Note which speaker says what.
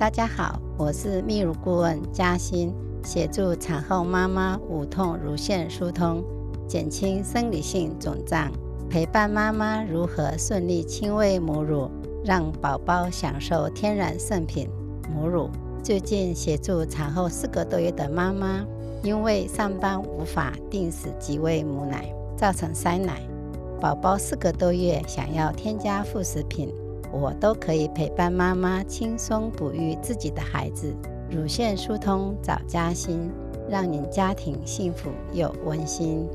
Speaker 1: 大家好，我是泌乳顾问嘉欣，协助产后妈妈无痛乳腺疏通，减轻生理性肿胀，陪伴妈妈如何顺利亲喂母乳，让宝宝享受天然圣品母乳。最近协助产后四个多月的妈妈，因为上班无法定时即喂母奶，造成塞奶，宝宝四个多月想要添加副食品。我都可以陪伴妈妈轻松哺育自己的孩子，乳腺疏通找嘉欣，让您家庭幸福又温馨。